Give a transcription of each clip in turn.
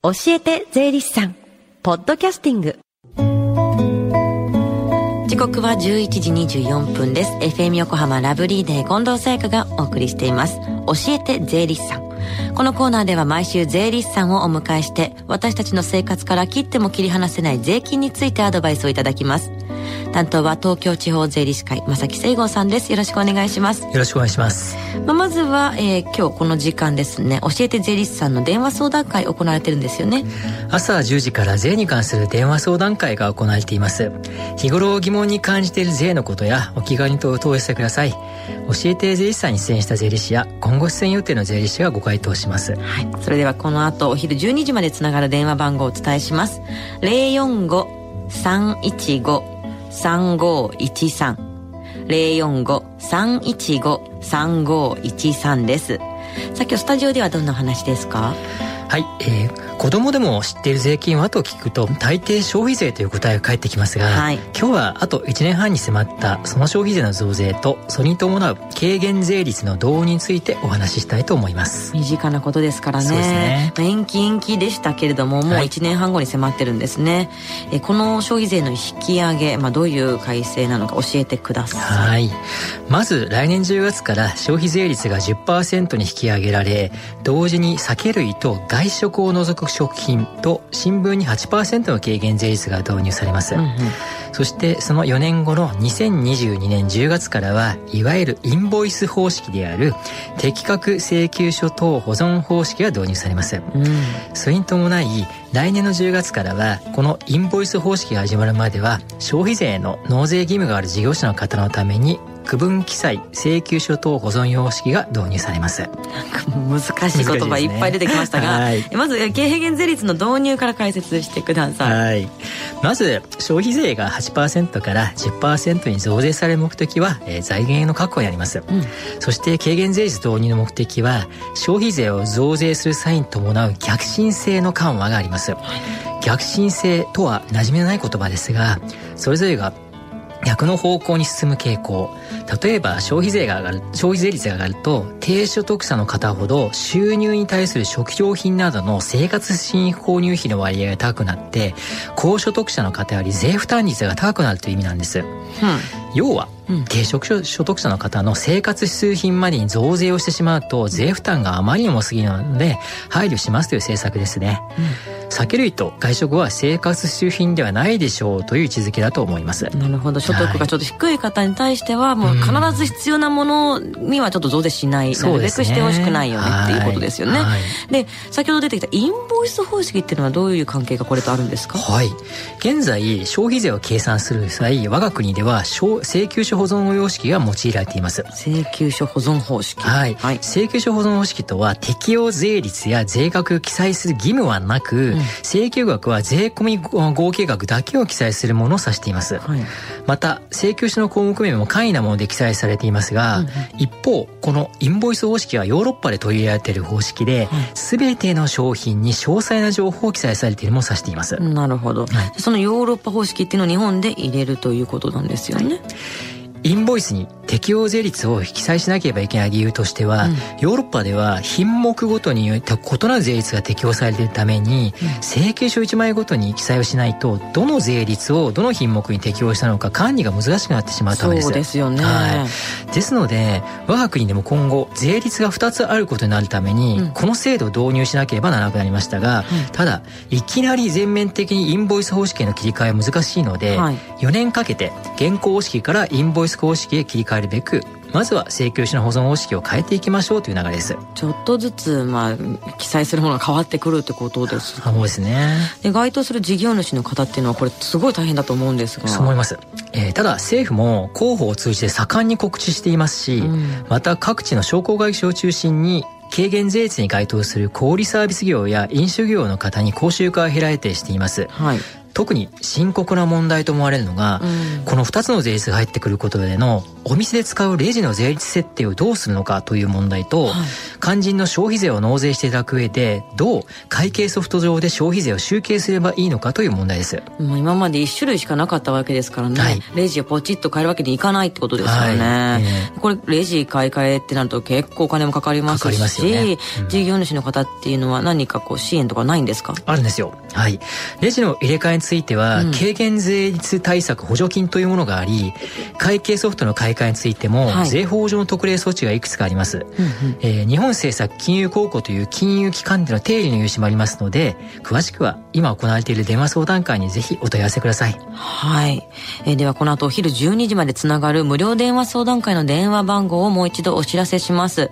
教えて税理士さん。ポッドキャスティング。時刻は11時24分です。FM 横浜ラブリーデー近藤沙耶香がお送りしています。教えて税理士さん。このコーナーでは毎週税理士さんをお迎えして私たちの生活から切っても切り離せない税金についてアドバイスをいただきます。担当は東京地方税理士会正木聖吾さんです。よろしくお願いします。よろしくお願いします、まあ、まずは、えー、今日この時間ですね教えて税理士さんの電話相談会行われてるんですよね。朝10時から税に関する電話相談会が行われています。日頃疑問に感じている税のことやお気軽に問い合わせください。教えて税理士さんに出演した税理士や今後出演予定の税理士がご回答します。はい。それではこの後お昼12時までつながる電話番号をお伝えします。045-315 3513 045-315-3513です。さっきスタジオではどんな話ですか？はい、えー、子供でも知っている税金はと聞くと大抵消費税という答えが返ってきますが、はい、今日はあと1年半に迫ったその消費税の増税とそれに伴う軽減税率の導入についてお話ししたいと思います。身近なことですからね。そうですね。延期延期でしたけれどももう1年半後に迫ってるんですね、はい、えこの消費税の引き上げ、まあ、どういう改正なのか教えてください。はい。まず来年10月から消費税率が10%に引き上げられ同時に酒類と外外食を除く食品と新聞に8%の軽減税率が導入されます、うんうん、そしてその4年後の2022年10月からはいわゆるインボイス方式である適格請求書等保存方式が導入されます、うん、それに伴い来年の10月からはこのインボイス方式が始まるまでは消費税の納税義務がある事業者の方のために区分記載請求書等保存様式が導入されます。難しい言葉いっぱい出てきましたが、ねはい、まず軽減税率の導入から解説してください、はい、まず消費税が8%から10%に増税される目的は、えー、財源の確保にあります、うん、そして軽減税率導入の目的は消費税を増税する際に伴う逆進性の緩和があります、はい、逆進性とは馴染みのない言葉ですがそれぞれが逆の方向に進む傾向。例えば消費税が上がる消費税率が上がると低所得者の方ほど収入に対する食料品などの生活品購入費の割合が高くなって高所得者の方より税負担率が高くなるという意味なんです、うん、要は低所得者の方の生活必需品までに増税をしてしまうと税負担があまりにも過ぎるので配慮しますという政策ですね、うん酒類と外食は生活必需品ではないでしょうという位置づけだと思います。なるほど。所得がちょっと低い方に対しては、もう必ず必要なものにはちょっと増税しない、なるべくしてほしくないよねっていうことですよね、はい、で先ほど出てきたインボイス方式っていうのはどういう関係がこれとあるんですか？はい。現在消費税を計算する際我が国では請求書保存様式が用いられています。請求書保存方式。はい、はい、請求書保存方式とは適用税率や税額を記載する義務はなく、請求額は税込み合計額だけを記載するものを指しています、はい、また請求書の項目名も簡易なもので記載されていますが、うんうん、一方このインボイス方式はヨーロッパで取り入れられている方式で、全ての商品に詳細な情報を記載されているも指しています。なるほど、はい、そのヨーロッパ方式っていうのを日本で入れるということなんですよね、はいインボイスに適用税率を記載しなければいけない理由としては、うん、ヨーロッパでは品目ごとに異なる税率が適用されているために、うん、請求書1枚ごとに記載をしないとどの税率をどの品目に適用したのか管理が難しくなってしまうためです。そうですよね、はい、ですので我が国でも今後税率が2つあることになるために、うん、この制度を導入しなければならなくなりましたが、ただいきなり全面的にインボイス方式への切り替えは難しいので、はい、4年かけて現行方式からインボイス方式へ切り替えるべくまずは請求書の保存方式を変えていきましょうという流れです。ちょっとずつ、まあ、記載するものが変わってくるってことですそうですね。で該当する事業主の方っていうのはこれすごい大変だと思うんですが。そう思います、えー、ただ政府も広報を通じて盛んに告知していますし、うん、また各地の商工会議所を中心に軽減税率に該当する小売サービス業や飲酒業の方に講習会を開いてしています、はい、特に深刻な問題と思われるのが、うん、この2つの税率が入ってくることでのお店で使うレジの税率設定をどうするのかという問題と、はい、肝心の消費税を納税していただく上でどう会計ソフト上で消費税を集計すればいいのかという問題です。もう今まで1種類しかなかったわけですからね、はい、レジをポチッと変えるわけにいかないってことですよね、はい。えー、これレジ買い替えってなると結構お金もかかりますし、ね。うん、事業主の方っていうのは何かこう支援とかないんですか？あるんですよ。はい。レジの入れ替えについては、うん、軽減税率対策補助金というものがあり会計ソフトの買い替えについても、はい、税法上の特例措置がいくつかあります、うんうん、えー、日本政策金融公庫という金融機関での定理の融資もありますので詳しくは今行われている電話相談会にぜひお問い合わせください。はい、えー、ではこの後お昼12時までつながる無料電話相談会の電話番号をもう一度お知らせします。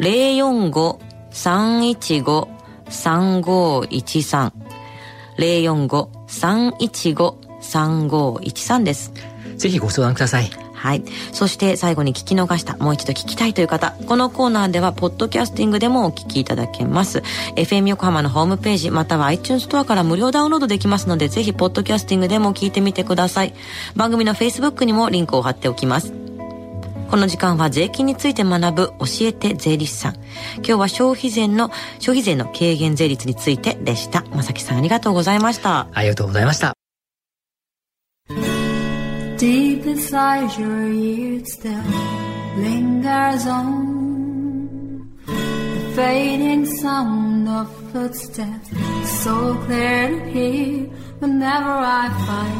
045-315-3513 045-315-3513です。ぜひご相談ください。はい。そして最後に聞き逃した、もう一度聞きたいという方、このコーナーでは、ポッドキャスティングでもお聞きいただけます。FM 横浜のホームページ、または iTunes ストアから無料ダウンロードできますので、ぜひ、ポッドキャスティングでも聞いてみてください。番組の Facebook にもリンクを貼っておきます。この時間は税金について学ぶ教えて税理士さん。今日は消費税の、消費税の軽減税率についてでした。まさきさんありがとうございました。ありがとうございました。Deep inside your ears still lingers on the fading sound of footsteps so clear to hear whenever I find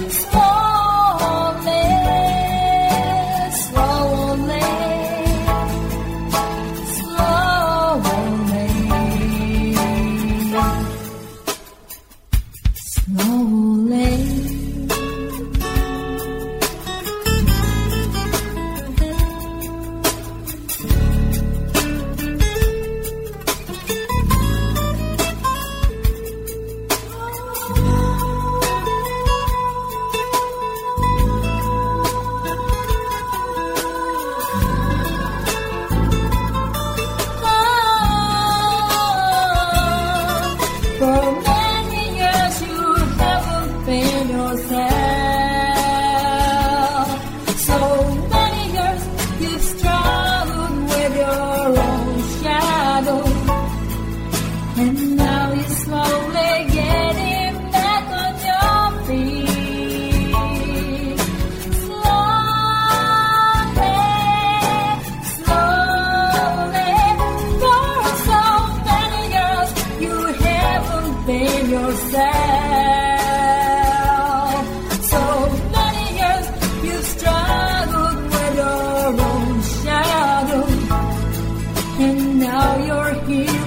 Yeah. Now you're here.